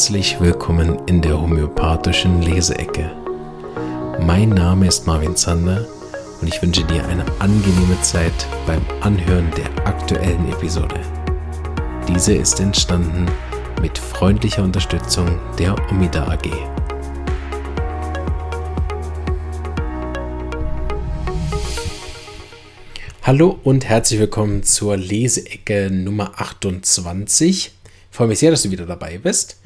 Herzlich willkommen in der homöopathischen Leseecke. Mein Name ist Marvin Zander und ich wünsche dir eine angenehme Zeit beim Anhören der aktuellen Episode. Diese ist entstanden mit freundlicher Unterstützung der Omida AG. Hallo und herzlich willkommen zur Leseecke Nummer 28. Ich freue mich sehr, dass du wieder dabei bist.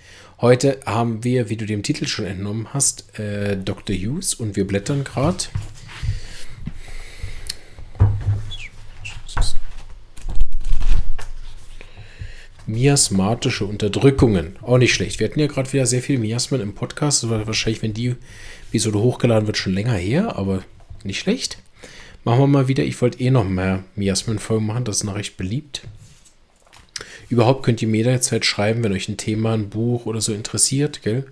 Heute haben wir, wie du dem Titel schon entnommen hast, äh, Dr. Hughes und wir blättern gerade. Miasmatische Unterdrückungen. Auch nicht schlecht. Wir hatten ja gerade wieder sehr viel Miasmen im Podcast. Wahrscheinlich, wenn die Episode hochgeladen wird, schon länger her, aber nicht schlecht. Machen wir mal wieder. Ich wollte eh noch mehr Miasmen-Folgen machen. Das ist noch recht beliebt. Überhaupt könnt ihr mir jederzeit schreiben, wenn euch ein Thema, ein Buch oder so interessiert, gell?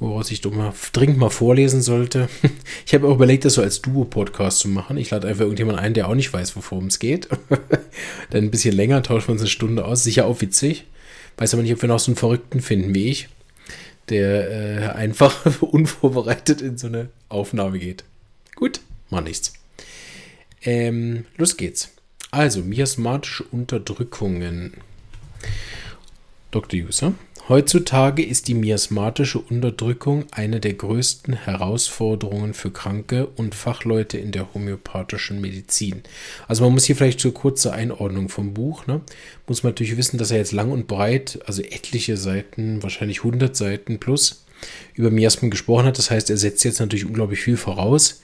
Woraus ich doch mal dringend mal vorlesen sollte. Ich habe auch überlegt, das so als Duo-Podcast zu machen. Ich lade einfach irgendjemanden ein, der auch nicht weiß, worum es geht. Dann ein bisschen länger, tauschen wir uns eine Stunde aus. Sicher auch witzig. Weiß aber nicht, ob wir noch so einen Verrückten finden wie ich, der äh, einfach unvorbereitet in so eine Aufnahme geht. Gut, mal nichts. Ähm, los geht's. Also, miasmatische Unterdrückungen. Dr. User. Heutzutage ist die miasmatische Unterdrückung eine der größten Herausforderungen für Kranke und Fachleute in der homöopathischen Medizin. Also man muss hier vielleicht zur kurze Einordnung vom Buch, ne? muss man natürlich wissen, dass er jetzt lang und breit, also etliche Seiten, wahrscheinlich 100 Seiten plus, über Miasmen gesprochen hat. Das heißt, er setzt jetzt natürlich unglaublich viel voraus.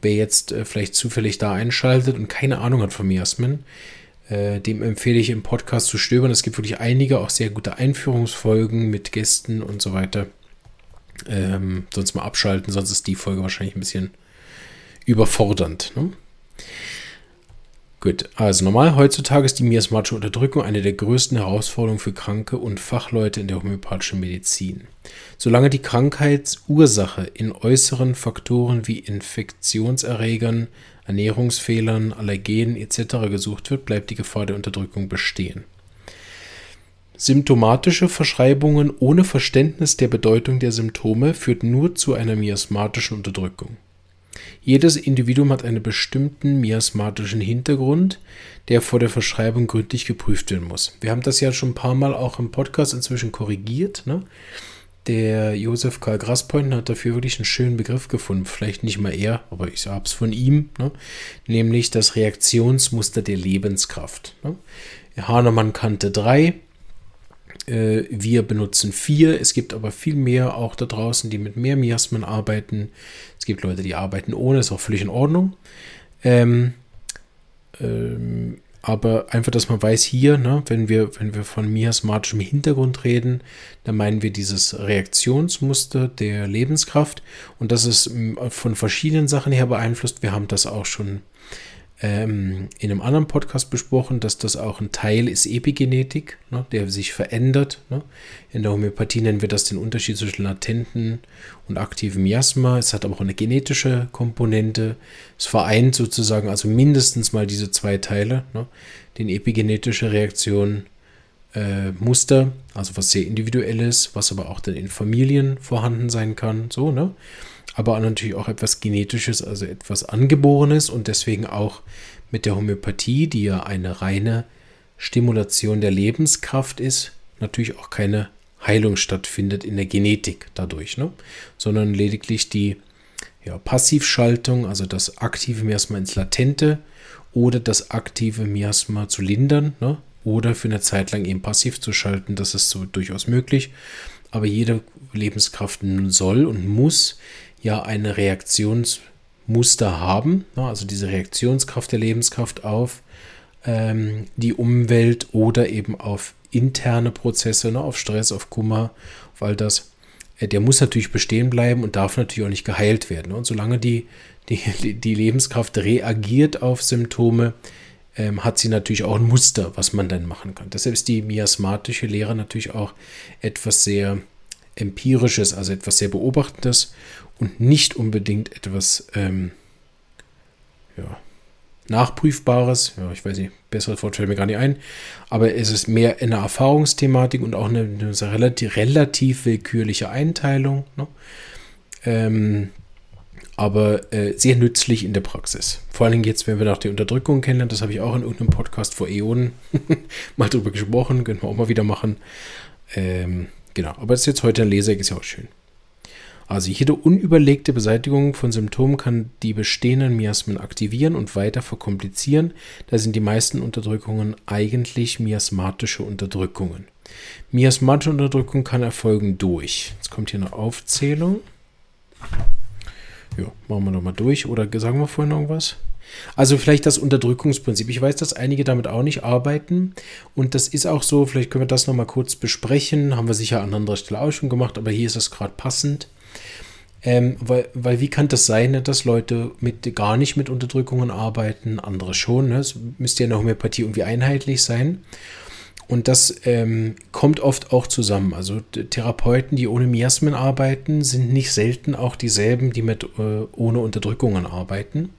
Wer jetzt äh, vielleicht zufällig da einschaltet und keine Ahnung hat von Miasmen, äh, dem empfehle ich im Podcast zu stöbern. Es gibt wirklich einige auch sehr gute Einführungsfolgen mit Gästen und so weiter. Ähm, sonst mal abschalten, sonst ist die Folge wahrscheinlich ein bisschen überfordernd. Ne? Gut, also normal heutzutage ist die miasmatische Unterdrückung eine der größten Herausforderungen für Kranke und Fachleute in der homöopathischen Medizin. Solange die Krankheitsursache in äußeren Faktoren wie Infektionserregern, Ernährungsfehlern, Allergenen etc. gesucht wird, bleibt die Gefahr der Unterdrückung bestehen. Symptomatische Verschreibungen ohne Verständnis der Bedeutung der Symptome führt nur zu einer miasmatischen Unterdrückung. Jedes Individuum hat einen bestimmten miasmatischen Hintergrund, der vor der Verschreibung gründlich geprüft werden muss. Wir haben das ja schon ein paar Mal auch im Podcast inzwischen korrigiert. Ne? Der Josef Karl Graspoint hat dafür wirklich einen schönen Begriff gefunden. Vielleicht nicht mal er, aber ich habe es von ihm. Ne? Nämlich das Reaktionsmuster der Lebenskraft. Ne? Hahnemann kannte drei. Äh, wir benutzen vier. Es gibt aber viel mehr auch da draußen, die mit mehr Miasmen arbeiten. Es gibt Leute, die arbeiten ohne, ist auch völlig in Ordnung. Ähm, ähm, aber einfach, dass man weiß, hier, ne, wenn, wir, wenn wir von miasmatischem Hintergrund reden, dann meinen wir dieses Reaktionsmuster der Lebenskraft. Und das ist von verschiedenen Sachen her beeinflusst. Wir haben das auch schon ähm, in einem anderen Podcast besprochen, dass das auch ein Teil ist Epigenetik, ne, der sich verändert. Ne. In der Homöopathie nennen wir das den Unterschied zwischen latenten und aktivem Miasma. Es hat aber auch eine genetische Komponente. Es vereint sozusagen also mindestens mal diese zwei Teile, ne, den epigenetische Reaktion äh, Muster, also was sehr individuell ist, was aber auch dann in Familien vorhanden sein kann, so, ne? Aber natürlich auch etwas Genetisches, also etwas Angeborenes und deswegen auch mit der Homöopathie, die ja eine reine Stimulation der Lebenskraft ist, natürlich auch keine Heilung stattfindet in der Genetik dadurch, ne? sondern lediglich die ja, Passivschaltung, also das aktive Miasma ins Latente oder das aktive Miasma zu lindern ne? oder für eine Zeit lang eben passiv zu schalten, das ist so durchaus möglich. Aber jede Lebenskraft soll und muss ja eine Reaktionsmuster haben, ne, also diese Reaktionskraft der Lebenskraft auf ähm, die Umwelt oder eben auf interne Prozesse, ne, auf Stress, auf Kummer, weil das, äh, der muss natürlich bestehen bleiben und darf natürlich auch nicht geheilt werden. Ne? Und solange die, die, die Lebenskraft reagiert auf Symptome, ähm, hat sie natürlich auch ein Muster, was man dann machen kann. Deshalb ist die miasmatische Lehre natürlich auch etwas sehr Empirisches, also etwas sehr Beobachtendes und nicht unbedingt etwas, ähm, ja, nachprüfbares, ja, ich weiß nicht, besseres Wort fällt mir gar nicht ein, aber es ist mehr eine Erfahrungsthematik und auch eine, eine relativ, relativ willkürliche Einteilung. Ne? Ähm, aber äh, sehr nützlich in der Praxis. Vor allen Dingen jetzt, wenn wir nach der Unterdrückung kennenlernen, das habe ich auch in irgendeinem Podcast vor Äonen mal drüber gesprochen, können wir auch mal wieder machen. Ähm, genau, aber das ist jetzt heute ein Leser, ist ja auch schön. Also jede unüberlegte Beseitigung von Symptomen kann die bestehenden Miasmen aktivieren und weiter verkomplizieren. Da sind die meisten Unterdrückungen eigentlich miasmatische Unterdrückungen. Miasmatische Unterdrückung kann erfolgen durch. Jetzt kommt hier eine Aufzählung. Ja, machen wir nochmal durch. Oder sagen wir vorhin irgendwas? Also vielleicht das Unterdrückungsprinzip. Ich weiß, dass einige damit auch nicht arbeiten. Und das ist auch so, vielleicht können wir das nochmal kurz besprechen. Haben wir sicher an anderer Stelle auch schon gemacht, aber hier ist es gerade passend. Ähm, weil, weil wie kann das sein, ne, dass Leute mit, gar nicht mit Unterdrückungen arbeiten, andere schon. Ne? Es müsste ja in der Homöopathie irgendwie einheitlich sein. Und das ähm, kommt oft auch zusammen. Also Therapeuten, die ohne Miasmen arbeiten, sind nicht selten auch dieselben, die mit äh, ohne Unterdrückungen arbeiten.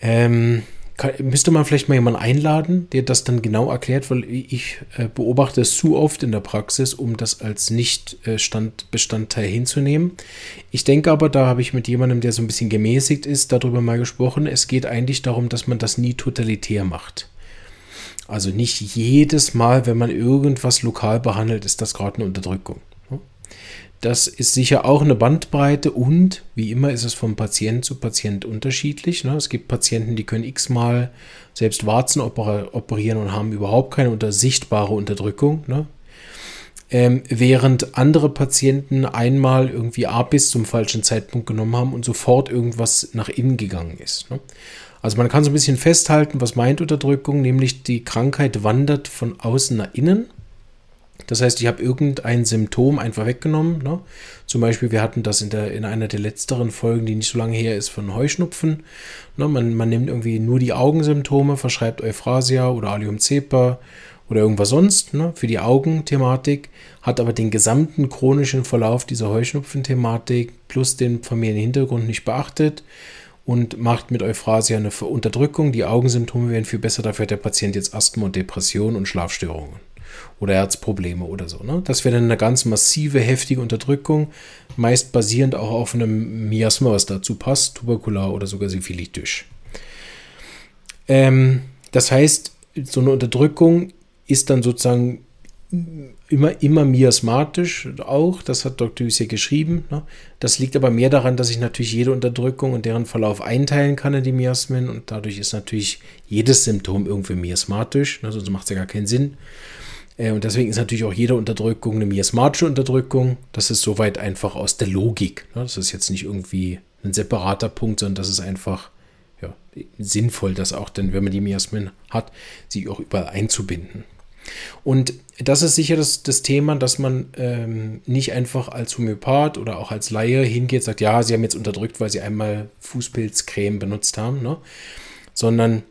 Ähm, kann, müsste man vielleicht mal jemanden einladen, der das dann genau erklärt, weil ich äh, beobachte es zu oft in der Praxis, um das als Nicht-Bestandteil hinzunehmen. Ich denke aber, da habe ich mit jemandem, der so ein bisschen gemäßigt ist, darüber mal gesprochen. Es geht eigentlich darum, dass man das nie totalitär macht. Also nicht jedes Mal, wenn man irgendwas lokal behandelt, ist das gerade eine Unterdrückung. Das ist sicher auch eine Bandbreite und wie immer ist es von Patient zu Patient unterschiedlich. Ne? Es gibt Patienten, die können x-mal selbst Warzen operieren und haben überhaupt keine unter sichtbare Unterdrückung. Ne? Ähm, während andere Patienten einmal irgendwie A bis zum falschen Zeitpunkt genommen haben und sofort irgendwas nach innen gegangen ist. Ne? Also man kann so ein bisschen festhalten, was meint Unterdrückung, nämlich die Krankheit wandert von außen nach innen das heißt, ich habe irgendein Symptom einfach weggenommen. Ne? Zum Beispiel, wir hatten das in, der, in einer der letzteren Folgen, die nicht so lange her ist, von Heuschnupfen. Ne? Man, man nimmt irgendwie nur die Augensymptome, verschreibt Euphrasia oder Alium-Cepa oder irgendwas sonst ne? für die Augenthematik, hat aber den gesamten chronischen Verlauf dieser Heuschnupfen-Thematik plus den Familienhintergrund nicht beachtet und macht mit Euphrasia eine Unterdrückung. Die Augensymptome werden viel besser, dafür hat der Patient jetzt Asthma und Depression und Schlafstörungen oder Herzprobleme oder so. Ne? Das wäre dann eine ganz massive, heftige Unterdrückung, meist basierend auch auf einem Miasma, was dazu passt, tuberkular oder sogar syphilitisch. Ähm, das heißt, so eine Unterdrückung ist dann sozusagen immer, immer miasmatisch auch, das hat Dr. Hüsse geschrieben. Ne? Das liegt aber mehr daran, dass ich natürlich jede Unterdrückung und deren Verlauf einteilen kann in die Miasmen und dadurch ist natürlich jedes Symptom irgendwie miasmatisch, ne? sonst macht es ja gar keinen Sinn. Äh, und deswegen ist natürlich auch jede Unterdrückung eine miasmatische Unterdrückung. Das ist soweit einfach aus der Logik. Ne? Das ist jetzt nicht irgendwie ein separater Punkt, sondern das ist einfach ja, sinnvoll, dass auch dann, wenn man die Miasmen hat, sie auch überall einzubinden. Und das ist sicher das, das Thema, dass man ähm, nicht einfach als Homöopath oder auch als Laie hingeht und sagt, ja, sie haben jetzt unterdrückt, weil sie einmal Fußpilzcreme benutzt haben, ne? sondern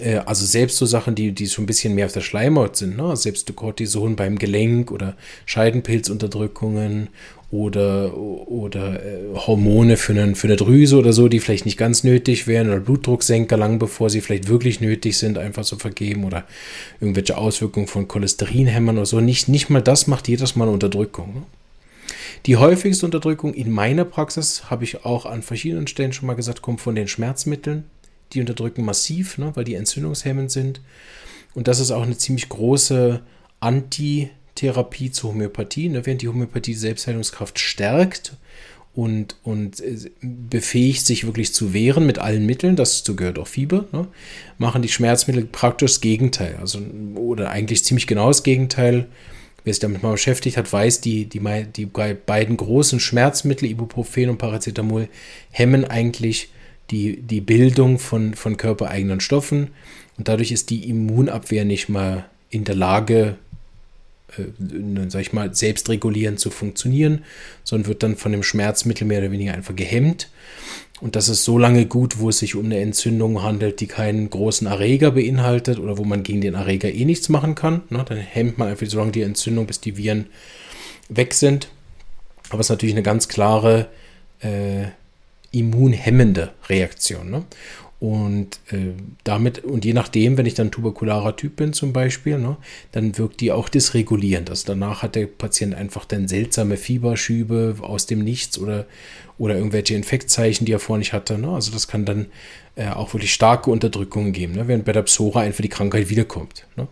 äh, also selbst so Sachen, die, die so ein bisschen mehr auf der Schleimhaut sind, ne? selbst Cortison beim Gelenk oder Scheidenpilzunterdrückungen oder, oder äh, Hormone für, einen, für eine Drüse oder so, die vielleicht nicht ganz nötig wären oder Blutdrucksenker lang bevor sie vielleicht wirklich nötig sind, einfach so vergeben oder irgendwelche Auswirkungen von Cholesterinhämmern oder so. Nicht, nicht mal das macht jedes Mal eine Unterdrückung. Ne? Die häufigste Unterdrückung in meiner Praxis, habe ich auch an verschiedenen Stellen schon mal gesagt, kommt von den Schmerzmitteln die unterdrücken massiv, ne, weil die entzündungshemmend sind. Und das ist auch eine ziemlich große Antitherapie zur Homöopathie, ne, während die Homöopathie die Selbstheilungskraft stärkt und, und äh, befähigt, sich wirklich zu wehren mit allen Mitteln, dazu gehört auch Fieber, ne, machen die Schmerzmittel praktisch das Gegenteil. Also, oder eigentlich ziemlich genau das Gegenteil. Wer sich damit mal beschäftigt hat, weiß, die, die, die beiden großen Schmerzmittel, Ibuprofen und Paracetamol, hemmen eigentlich die, die Bildung von, von körpereigenen Stoffen und dadurch ist die Immunabwehr nicht mal in der Lage, äh, sag ich mal, selbstregulierend zu funktionieren, sondern wird dann von dem Schmerzmittel mehr oder weniger einfach gehemmt. Und das ist so lange gut, wo es sich um eine Entzündung handelt, die keinen großen Erreger beinhaltet oder wo man gegen den Erreger eh nichts machen kann. Ne? Dann hemmt man einfach so lange die Entzündung, bis die Viren weg sind. Aber es ist natürlich eine ganz klare äh, immunhemmende Reaktion. Ne? Und äh, damit, und je nachdem, wenn ich dann tuberkularer Typ bin zum Beispiel, ne, dann wirkt die auch dysregulierend. Also danach hat der Patient einfach dann seltsame Fieberschübe aus dem Nichts oder, oder irgendwelche Infektzeichen, die er vorher nicht hatte. Ne? Also das kann dann äh, auch wirklich starke Unterdrückungen geben, ne? während bei der Psora einfach die Krankheit wiederkommt. Ne?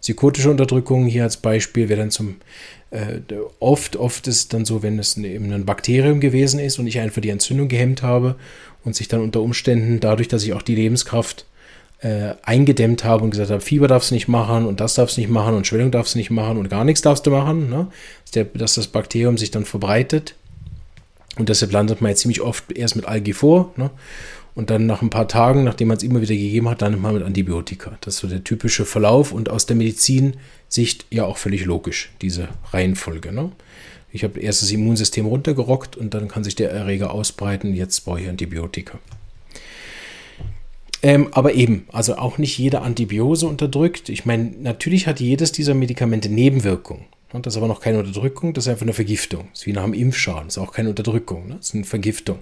Psychotische Unterdrückung hier als Beispiel wäre dann zum äh, oft, oft ist dann so, wenn es eben ein Bakterium gewesen ist und ich einfach die Entzündung gehemmt habe und sich dann unter Umständen dadurch, dass ich auch die Lebenskraft äh, eingedämmt habe und gesagt habe, Fieber darfst du nicht machen und das darfst du nicht machen und Schwellung darfst du nicht machen und gar nichts darfst du machen, ne? dass, der, dass das Bakterium sich dann verbreitet. Und deshalb landet man jetzt ziemlich oft erst mit Algi vor. Ne? Und dann nach ein paar Tagen, nachdem man es immer wieder gegeben hat, landet man mit Antibiotika. Das ist so der typische Verlauf und aus der Medizinsicht ja auch völlig logisch, diese Reihenfolge. Ne? Ich habe erst das Immunsystem runtergerockt und dann kann sich der Erreger ausbreiten. Jetzt brauche ich Antibiotika. Ähm, aber eben, also auch nicht jede Antibiose unterdrückt. Ich meine, natürlich hat jedes dieser Medikamente Nebenwirkungen. Und das ist aber noch keine Unterdrückung, das ist einfach eine Vergiftung. Das ist wie nach einem Impfschaden, das ist auch keine Unterdrückung, ne? das ist eine Vergiftung.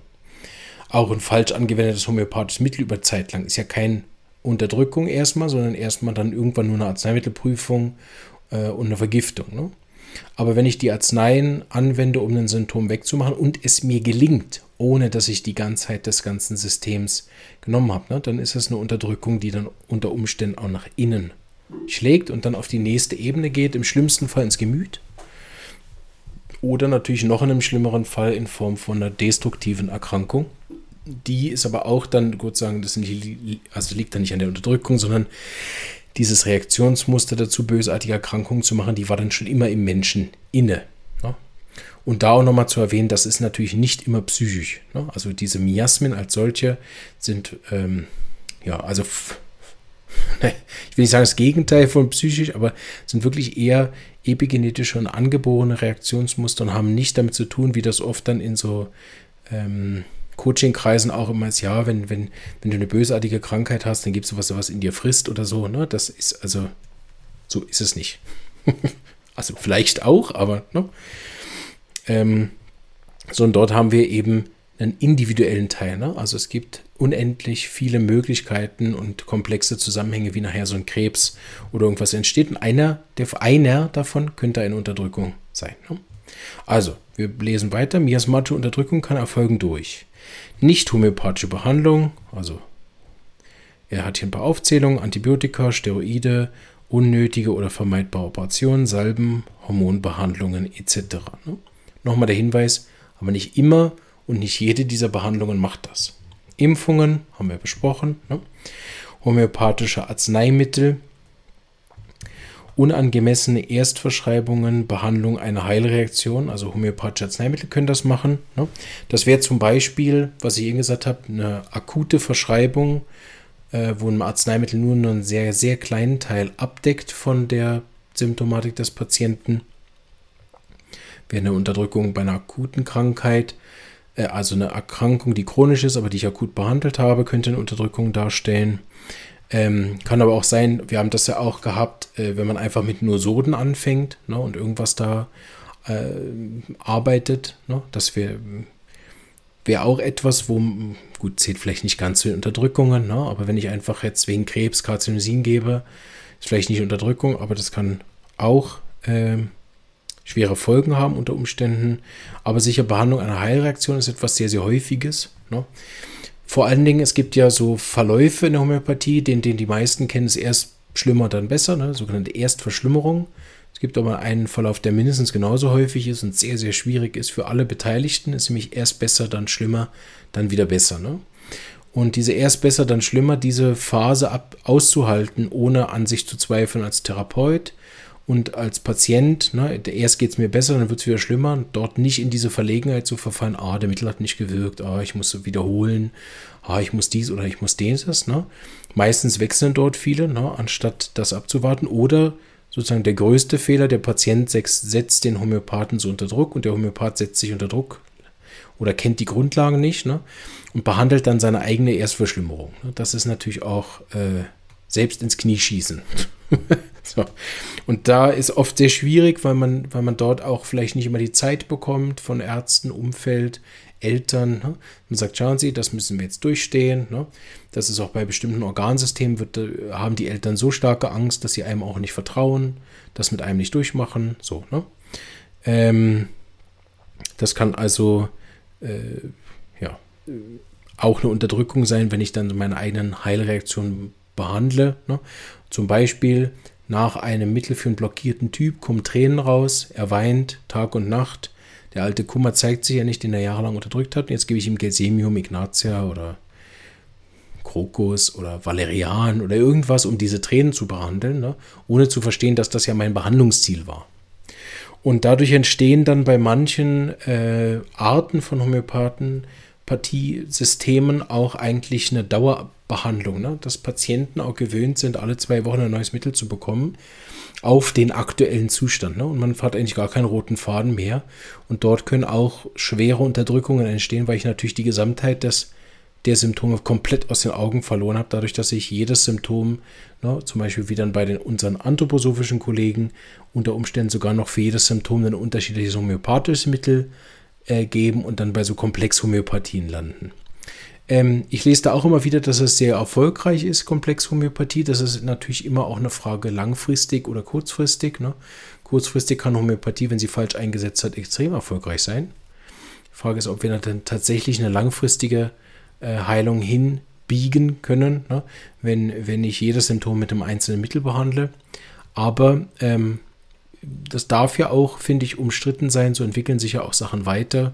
Auch ein falsch angewendetes homöopathisches Mittel über Zeit lang ist ja keine Unterdrückung erstmal, sondern erstmal dann irgendwann nur eine Arzneimittelprüfung äh, und eine Vergiftung. Ne? Aber wenn ich die Arzneien anwende, um ein Symptom wegzumachen und es mir gelingt, ohne dass ich die Ganzheit des ganzen Systems genommen habe, ne, dann ist es eine Unterdrückung, die dann unter Umständen auch nach innen schlägt und dann auf die nächste Ebene geht, im schlimmsten Fall ins Gemüt. Oder natürlich noch in einem schlimmeren Fall in Form von einer destruktiven Erkrankung. Die ist aber auch dann, gut sagen, das nicht, also liegt dann nicht an der Unterdrückung, sondern dieses Reaktionsmuster dazu, bösartige Erkrankungen zu machen, die war dann schon immer im Menschen inne. Ne? Und da auch nochmal zu erwähnen, das ist natürlich nicht immer psychisch. Ne? Also diese Miasmen als solche sind, ähm, ja, also ich will nicht sagen das Gegenteil von psychisch, aber sind wirklich eher epigenetische und angeborene Reaktionsmuster und haben nicht damit zu tun, wie das oft dann in so ähm, Coaching-Kreisen auch immer ist, ja, wenn, wenn, wenn du eine bösartige Krankheit hast, dann gibt es was, was in dir frisst oder so. Ne? Das ist also, so ist es nicht. also vielleicht auch, aber ne? Ähm, so und dort haben wir eben einen individuellen Teil. Ne? Also es gibt unendlich viele Möglichkeiten und komplexe Zusammenhänge, wie nachher so ein Krebs oder irgendwas entsteht. Und einer, der, einer davon könnte eine Unterdrückung sein. Ne? Also, wir lesen weiter. Miasmatische Unterdrückung kann erfolgen durch nicht homöopathische Behandlung, also er hat hier ein paar Aufzählungen, Antibiotika, Steroide, unnötige oder vermeidbare Operationen, Salben, Hormonbehandlungen etc. Ne? Nochmal der Hinweis, aber nicht immer und nicht jede dieser Behandlungen macht das. Impfungen haben wir besprochen, ne? homöopathische Arzneimittel, unangemessene Erstverschreibungen, Behandlung einer Heilreaktion, also homöopathische Arzneimittel können das machen. Ne? Das wäre zum Beispiel, was ich eben gesagt habe, eine akute Verschreibung, äh, wo ein Arzneimittel nur einen sehr, sehr kleinen Teil abdeckt von der Symptomatik des Patienten. Wäre eine Unterdrückung bei einer akuten Krankheit, äh, also eine Erkrankung, die chronisch ist, aber die ich akut behandelt habe, könnte eine Unterdrückung darstellen. Ähm, kann aber auch sein, wir haben das ja auch gehabt, äh, wenn man einfach mit nur Soden anfängt ne, und irgendwas da äh, arbeitet. Ne, das wäre wär auch etwas, wo, gut, zählt vielleicht nicht ganz zu den Unterdrückungen, ne, aber wenn ich einfach jetzt wegen Krebs Karzinosin gebe, ist vielleicht nicht Unterdrückung, aber das kann auch äh, schwere Folgen haben unter Umständen. Aber sicher Behandlung einer Heilreaktion ist etwas sehr, sehr häufiges. Ne? Vor allen Dingen, es gibt ja so Verläufe in der Homöopathie, den, den die meisten kennen, ist erst schlimmer, dann besser, ne? sogenannte Erstverschlimmerung. Es gibt aber einen Verlauf, der mindestens genauso häufig ist und sehr, sehr schwierig ist für alle Beteiligten. Ist nämlich erst besser, dann schlimmer, dann wieder besser. Ne? Und diese erst besser, dann schlimmer, diese Phase ab, auszuhalten, ohne an sich zu zweifeln als Therapeut, und als Patient, ne, erst geht es mir besser, dann wird es wieder schlimmer, dort nicht in diese Verlegenheit zu verfallen, ah, der Mittel hat nicht gewirkt, ah, ich muss wiederholen, ah, ich muss dies oder ich muss dieses. Ne? Meistens wechseln dort viele, ne, anstatt das abzuwarten. Oder sozusagen der größte Fehler, der Patient setzt den Homöopathen so unter Druck und der Homöopath setzt sich unter Druck oder kennt die Grundlagen nicht ne, und behandelt dann seine eigene Erstverschlimmerung. Ne? Das ist natürlich auch äh, selbst ins Knie schießen. so. Und da ist oft sehr schwierig, weil man, weil man dort auch vielleicht nicht immer die Zeit bekommt von Ärzten, Umfeld, Eltern. Ne? Man sagt, schauen Sie, das müssen wir jetzt durchstehen. Ne? Das ist auch bei bestimmten Organsystemen, wird, äh, haben die Eltern so starke Angst, dass sie einem auch nicht vertrauen, das mit einem nicht durchmachen. So, ne? Ähm, das kann also äh, ja, auch eine Unterdrückung sein, wenn ich dann meine eigenen Heilreaktionen behandle. Ne? Zum Beispiel nach einem Mittel für einen blockierten Typ kommen Tränen raus, er weint Tag und Nacht. Der alte Kummer zeigt sich ja nicht, den er jahrelang unterdrückt hat. Und jetzt gebe ich ihm Gelsemium, Ignatia oder Krokus oder Valerian oder irgendwas, um diese Tränen zu behandeln, ne? ohne zu verstehen, dass das ja mein Behandlungsziel war. Und dadurch entstehen dann bei manchen äh, Arten von Homöopathen Systemen auch eigentlich eine Dauerbehandlung, ne? dass Patienten auch gewöhnt sind, alle zwei Wochen ein neues Mittel zu bekommen auf den aktuellen Zustand. Ne? Und man hat eigentlich gar keinen roten Faden mehr. Und dort können auch schwere Unterdrückungen entstehen, weil ich natürlich die Gesamtheit des, der Symptome komplett aus den Augen verloren habe, dadurch, dass ich jedes Symptom, ne, zum Beispiel wie dann bei den, unseren anthroposophischen Kollegen, unter Umständen sogar noch für jedes Symptom ein unterschiedliches homöopathisches Mittel äh, geben und dann bei so Komplexhomöopathien landen. Ähm, ich lese da auch immer wieder, dass es sehr erfolgreich ist, Komplexhomöopathie. Das ist natürlich immer auch eine Frage langfristig oder kurzfristig. Ne? Kurzfristig kann Homöopathie, wenn sie falsch eingesetzt hat, extrem erfolgreich sein. Die Frage ist, ob wir dann tatsächlich eine langfristige äh, Heilung hinbiegen können, ne? wenn, wenn ich jedes Symptom mit einem einzelnen Mittel behandle. Aber ähm, das darf ja auch, finde ich, umstritten sein. So entwickeln sich ja auch Sachen weiter.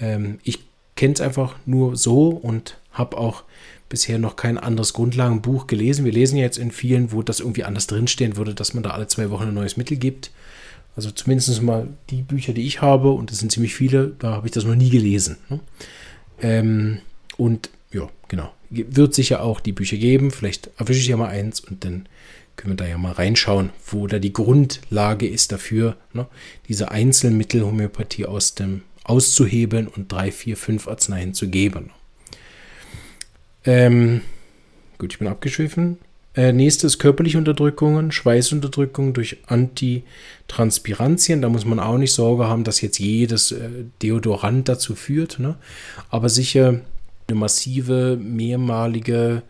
Ähm, ich kenne es einfach nur so und habe auch bisher noch kein anderes Grundlagenbuch gelesen. Wir lesen ja jetzt in vielen, wo das irgendwie anders drinstehen würde, dass man da alle zwei Wochen ein neues Mittel gibt. Also zumindest mal die Bücher, die ich habe, und das sind ziemlich viele, da habe ich das noch nie gelesen. Ne? Ähm, und ja, genau. Wird sicher auch die Bücher geben. Vielleicht erwische ich ja mal eins und dann können wir da ja mal reinschauen, wo da die Grundlage ist dafür, ne, diese Einzelmittelhomöopathie aus dem auszuhebeln und drei, vier, fünf Arzneien zu geben. Ähm, gut, ich bin abgeschwiffen. Äh, nächstes körperliche Unterdrückungen, Schweißunterdrückung durch Antitranspirantien. Da muss man auch nicht Sorge haben, dass jetzt jedes äh, Deodorant dazu führt. Ne? Aber sicher eine massive, mehrmalige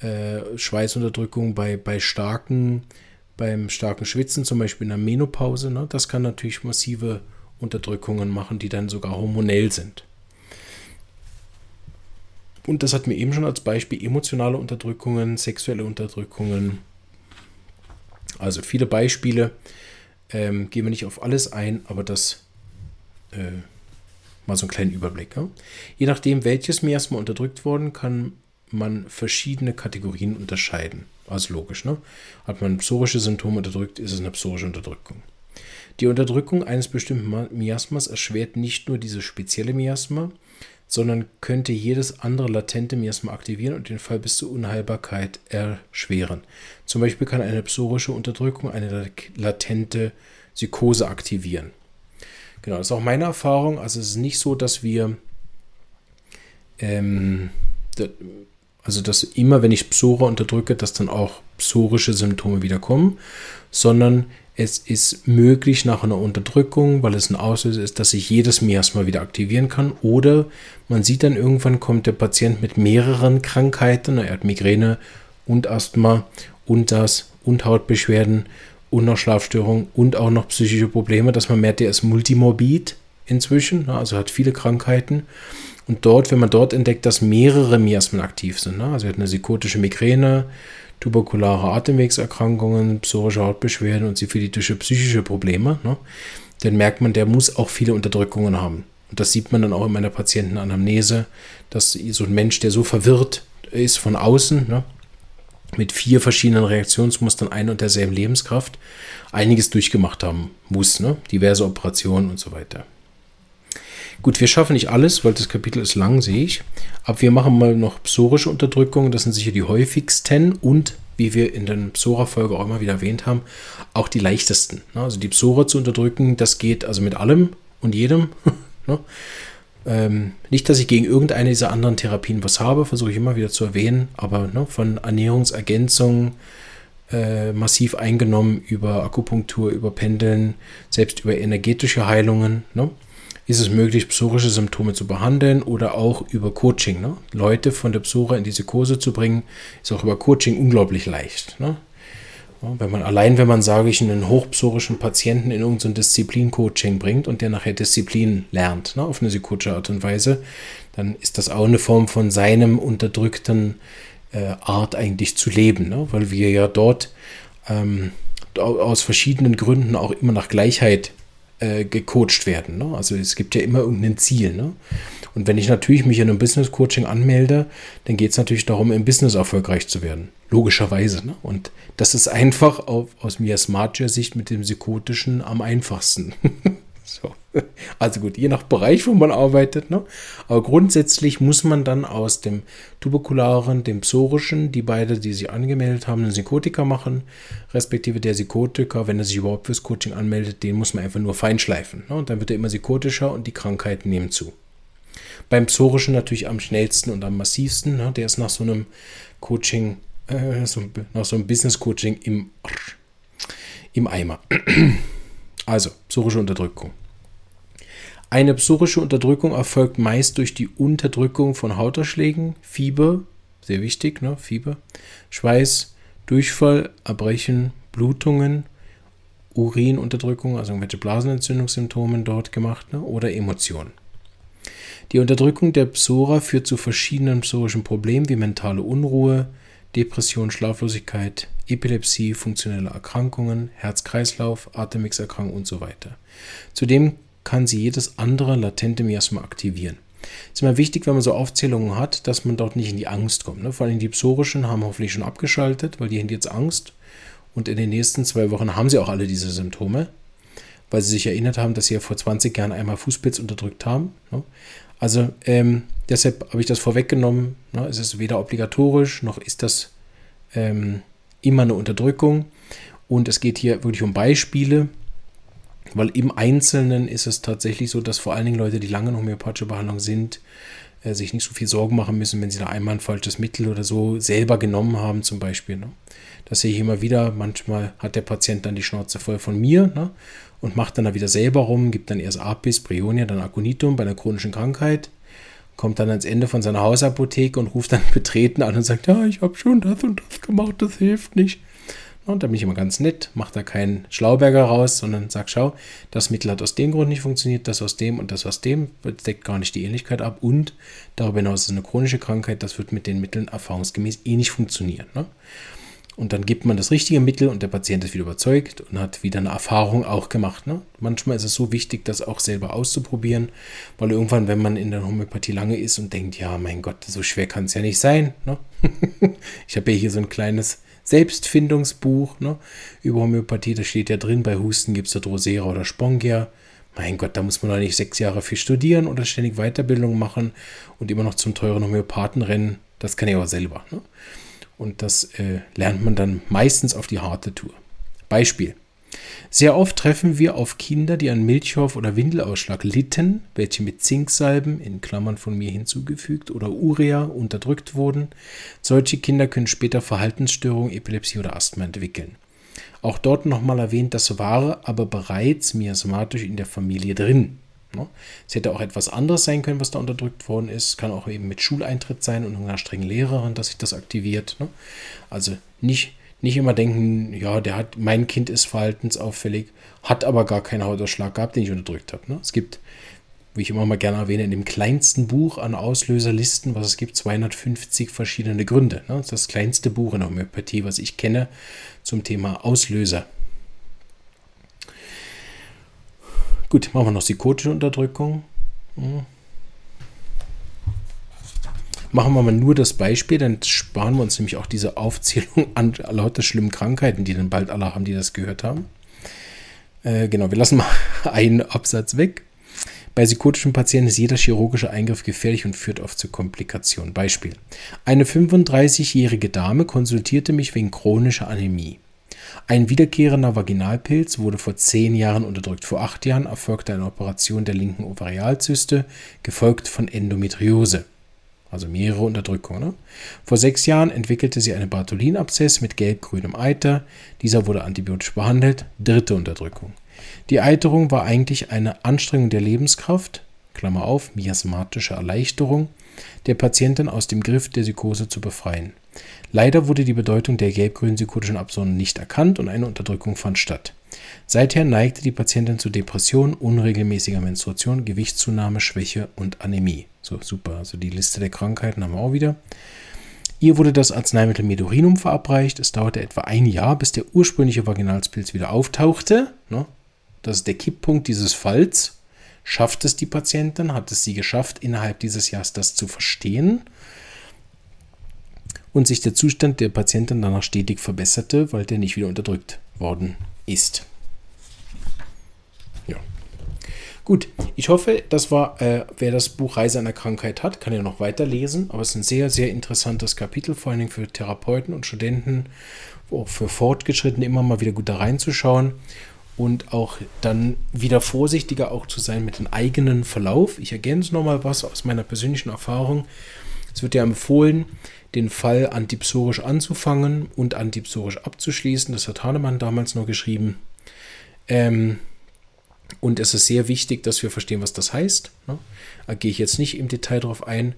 äh, Schweißunterdrückung bei, bei starken, beim starken Schwitzen, zum Beispiel in der Menopause. Ne? Das kann natürlich massive Unterdrückungen machen, die dann sogar hormonell sind. Und das hatten wir eben schon als Beispiel emotionale Unterdrückungen, sexuelle Unterdrückungen. Also viele Beispiele. Ähm, gehen wir nicht auf alles ein, aber das äh, mal so einen kleinen Überblick. Ja? Je nachdem, welches Miasma unterdrückt worden, kann man verschiedene Kategorien unterscheiden. Also logisch, ne? Hat man psorische Symptome unterdrückt, ist es eine psorische Unterdrückung. Die Unterdrückung eines bestimmten Miasmas erschwert nicht nur diese spezielle Miasma, sondern könnte jedes andere latente Miasma aktivieren und den Fall bis zur Unheilbarkeit erschweren. Zum Beispiel kann eine psorische Unterdrückung eine latente Psychose aktivieren. Genau, das ist auch meine Erfahrung. Also es ist nicht so, dass wir ähm, also dass immer, wenn ich Psora unterdrücke, dass dann auch psorische Symptome wieder kommen, sondern es ist möglich nach einer Unterdrückung, weil es ein Auslöser ist, dass sich jedes Miasma wieder aktivieren kann. Oder man sieht dann irgendwann kommt der Patient mit mehreren Krankheiten, er hat Migräne und Asthma und das und Hautbeschwerden und noch Schlafstörungen und auch noch psychische Probleme, dass man merkt, er ist multimorbid inzwischen, also hat viele Krankheiten. Und dort, wenn man dort entdeckt, dass mehrere Miasmen aktiv sind, ne? also er hat eine psychotische Migräne, tuberkulare Atemwegserkrankungen, psorische Hautbeschwerden und syphilitische psychische Probleme, ne? dann merkt man, der muss auch viele Unterdrückungen haben. Und das sieht man dann auch in meiner Patientenanamnese, dass so ein Mensch, der so verwirrt ist von außen, ne? mit vier verschiedenen Reaktionsmustern ein und derselben Lebenskraft, einiges durchgemacht haben muss, ne? diverse Operationen und so weiter. Gut, wir schaffen nicht alles, weil das Kapitel ist lang, sehe ich. Aber wir machen mal noch psorische Unterdrückungen. Das sind sicher die häufigsten und, wie wir in der Psora-Folge auch immer wieder erwähnt haben, auch die leichtesten. Ne? Also die Psora zu unterdrücken, das geht also mit allem und jedem. Ne? Ähm, nicht, dass ich gegen irgendeine dieser anderen Therapien was habe, versuche ich immer wieder zu erwähnen, aber ne, von Ernährungsergänzung äh, massiv eingenommen über Akupunktur, über Pendeln, selbst über energetische Heilungen. Ne? Ist es möglich, psorische Symptome zu behandeln oder auch über Coaching. Ne? Leute von der Psora in diese Kurse zu bringen, ist auch über Coaching unglaublich leicht. Ne? Wenn man allein, wenn man, sage ich, einen hochpsorischen Patienten in irgendein Disziplin-Coaching bringt und der nachher Disziplin lernt, ne, auf eine psychotische Art und Weise, dann ist das auch eine Form von seinem unterdrückten äh, Art eigentlich zu leben, ne? weil wir ja dort ähm, aus verschiedenen Gründen auch immer nach Gleichheit äh, gecoacht werden. Ne? Also es gibt ja immer irgendein Ziel. Ne? Und wenn ich natürlich mich in einem Business Coaching anmelde, dann geht es natürlich darum, im Business erfolgreich zu werden. Logischerweise. Ne? Und das ist einfach auf, aus miasmatischer Sicht mit dem Psychotischen am einfachsten. so. Also gut, je nach Bereich, wo man arbeitet. Ne? Aber grundsätzlich muss man dann aus dem tuberkularen, dem psorischen, die beide, die sich angemeldet haben, einen Psychotiker machen, respektive der Psychotiker, wenn er sich überhaupt fürs Coaching anmeldet, den muss man einfach nur feinschleifen. Ne? Und dann wird er immer psychotischer und die Krankheiten nehmen zu. Beim psorischen natürlich am schnellsten und am massivsten. Ne? Der ist nach so einem Coaching, äh, so, nach so einem Business Coaching im, im Eimer. Also, psorische Unterdrückung. Eine psorische Unterdrückung erfolgt meist durch die Unterdrückung von Hautausschlägen, Fieber, sehr wichtig, ne? Fieber, Schweiß, Durchfall, Erbrechen, Blutungen, Urinunterdrückung, also irgendwelche Blasenentzündungssymptome dort gemacht, ne? oder Emotionen. Die Unterdrückung der Psora führt zu verschiedenen psorischen Problemen wie mentale Unruhe, Depression, Schlaflosigkeit, Epilepsie, funktionelle Erkrankungen, Herz-Kreislauf, Atemwegserkrankungen und so weiter. Zudem kann sie jedes andere latente Miasma aktivieren. Es ist immer wichtig, wenn man so Aufzählungen hat, dass man dort nicht in die Angst kommt. Ne? Vor allem die psorischen haben hoffentlich schon abgeschaltet, weil die haben jetzt Angst. Und in den nächsten zwei Wochen haben sie auch alle diese Symptome, weil sie sich erinnert haben, dass sie ja vor 20 Jahren einmal Fußpilz unterdrückt haben. Ne? Also ähm, deshalb habe ich das vorweggenommen. Ne? Es ist weder obligatorisch, noch ist das ähm, immer eine Unterdrückung. Und es geht hier wirklich um Beispiele, weil im Einzelnen ist es tatsächlich so, dass vor allen Dingen Leute, die lange in homöopathischer Behandlung sind, äh, sich nicht so viel Sorgen machen müssen, wenn sie da einmal ein falsches Mittel oder so selber genommen haben, zum Beispiel. Ne? Das sehe ich immer wieder. Manchmal hat der Patient dann die Schnauze voll von mir ne? und macht dann da wieder selber rum, gibt dann erst Apis, Brionia, dann Aconitum bei einer chronischen Krankheit kommt dann ans Ende von seiner Hausapotheke und ruft dann betreten an und sagt, ja, ich habe schon das und das gemacht, das hilft nicht. Und da bin ich immer ganz nett, mache da keinen Schlauberger raus, sondern sage, schau, das Mittel hat aus dem Grund nicht funktioniert, das aus dem und das aus dem, deckt gar nicht die Ähnlichkeit ab und darüber hinaus ist es eine chronische Krankheit, das wird mit den Mitteln erfahrungsgemäß eh nicht funktionieren. Ne? Und dann gibt man das richtige Mittel und der Patient ist wieder überzeugt und hat wieder eine Erfahrung auch gemacht. Ne? Manchmal ist es so wichtig, das auch selber auszuprobieren, weil irgendwann, wenn man in der Homöopathie lange ist und denkt, ja, mein Gott, so schwer kann es ja nicht sein. Ne? ich habe ja hier so ein kleines Selbstfindungsbuch ne? über Homöopathie, da steht ja drin, bei Husten gibt es da Drosera oder Spongia. Mein Gott, da muss man doch nicht sechs Jahre viel studieren oder ständig Weiterbildung machen und immer noch zum teuren Homöopathen rennen. Das kann ich auch selber. Ne? Und das äh, lernt man dann meistens auf die harte Tour. Beispiel. Sehr oft treffen wir auf Kinder, die an Milchhoff- oder Windelausschlag litten, welche mit Zinksalben, in Klammern von mir hinzugefügt, oder Urea unterdrückt wurden. Solche Kinder können später Verhaltensstörungen, Epilepsie oder Asthma entwickeln. Auch dort nochmal erwähnt, das war aber bereits miasmatisch in der Familie drin. Ne? Es hätte auch etwas anderes sein können, was da unterdrückt worden ist. Kann auch eben mit Schuleintritt sein und einer strengen Lehrerin, dass sich das aktiviert. Ne? Also nicht, nicht immer denken, ja, der hat, mein Kind ist verhaltensauffällig, hat aber gar keinen Hautausschlag gehabt, den ich unterdrückt habe. Ne? Es gibt, wie ich immer mal gerne erwähne, in dem kleinsten Buch an Auslöserlisten, was es gibt, 250 verschiedene Gründe. Das ist das kleinste Buch in der Homöopathie, was ich kenne zum Thema Auslöser. Gut, machen wir noch psychotische Unterdrückung. Hm. Machen wir mal nur das Beispiel, dann sparen wir uns nämlich auch diese Aufzählung an lauter schlimmen Krankheiten, die dann bald alle haben, die das gehört haben. Äh, genau, wir lassen mal einen Absatz weg. Bei psychotischen Patienten ist jeder chirurgische Eingriff gefährlich und führt oft zu Komplikationen. Beispiel. Eine 35-jährige Dame konsultierte mich wegen chronischer Anämie. Ein wiederkehrender Vaginalpilz wurde vor zehn Jahren unterdrückt. Vor acht Jahren erfolgte eine Operation der linken Ovarialzyste, gefolgt von Endometriose. Also mehrere Unterdrückungen. Ne? Vor sechs Jahren entwickelte sie einen Bartholinabszess mit gelb-grünem Eiter. Dieser wurde antibiotisch behandelt. Dritte Unterdrückung. Die Eiterung war eigentlich eine Anstrengung der Lebenskraft, Klammer auf, miasmatische Erleichterung, der Patientin aus dem Griff der Psychose zu befreien. Leider wurde die Bedeutung der gelb-grünen psychotischen Absonnen nicht erkannt und eine Unterdrückung fand statt. Seither neigte die Patientin zu Depression, unregelmäßiger Menstruation, Gewichtszunahme, Schwäche und Anämie. So, super. Also die Liste der Krankheiten haben wir auch wieder. Ihr wurde das Arzneimittel Medurinum verabreicht. Es dauerte etwa ein Jahr, bis der ursprüngliche Vaginalspilz wieder auftauchte. Ne? Das ist der Kipppunkt dieses Falls. Schafft es die Patientin? Hat es sie geschafft, innerhalb dieses Jahres das zu verstehen? Und sich der Zustand der Patientin danach stetig verbesserte, weil der nicht wieder unterdrückt worden ist. Ja. Gut, ich hoffe, das war, äh, wer das Buch Reise einer Krankheit hat, kann ja noch weiterlesen, aber es ist ein sehr, sehr interessantes Kapitel, vor allen Dingen für Therapeuten und Studenten, auch für Fortgeschrittene immer mal wieder gut da reinzuschauen und auch dann wieder vorsichtiger auch zu sein mit dem eigenen Verlauf. Ich ergänze nochmal was aus meiner persönlichen Erfahrung. Es wird ja empfohlen, den Fall antipsorisch anzufangen und antipsorisch abzuschließen. Das hat Hahnemann damals noch geschrieben. Ähm, und es ist sehr wichtig, dass wir verstehen, was das heißt. Ne? Da gehe ich jetzt nicht im Detail darauf ein,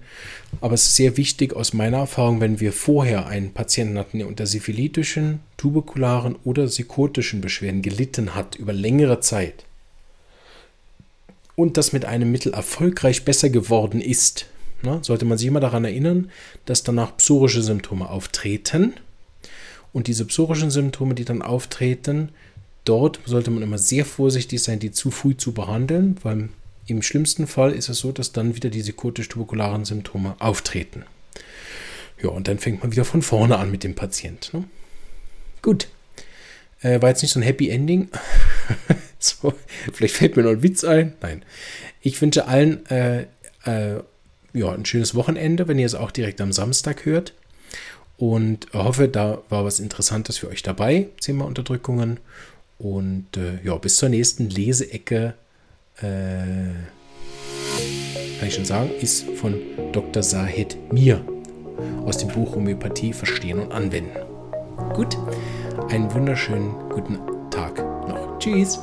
aber es ist sehr wichtig aus meiner Erfahrung, wenn wir vorher einen Patienten hatten, der unter syphilitischen, tuberkularen oder psychotischen Beschwerden gelitten hat über längere Zeit und das mit einem Mittel erfolgreich besser geworden ist, ne, sollte man sich immer daran erinnern, dass danach psorische Symptome auftreten. Und diese psorischen Symptome, die dann auftreten, dort sollte man immer sehr vorsichtig sein, die zu früh zu behandeln, weil im schlimmsten Fall ist es so, dass dann wieder diese kotisch-tuberkularen Symptome auftreten. Ja, und dann fängt man wieder von vorne an mit dem Patient. Ne? Gut. Äh, war jetzt nicht so ein Happy Ending. so, vielleicht fällt mir noch ein Witz ein. Nein. Ich wünsche allen äh, äh, ja, ein schönes Wochenende, wenn ihr es auch direkt am Samstag hört. Und hoffe, da war was Interessantes für euch dabei. Zehnmal Unterdrückungen. Und äh, ja, bis zur nächsten Leseecke, äh, kann ich schon sagen, ist von Dr. Sahid Mir aus dem Buch Homöopathie Verstehen und Anwenden. Gut, einen wunderschönen guten Tag noch. Tschüss.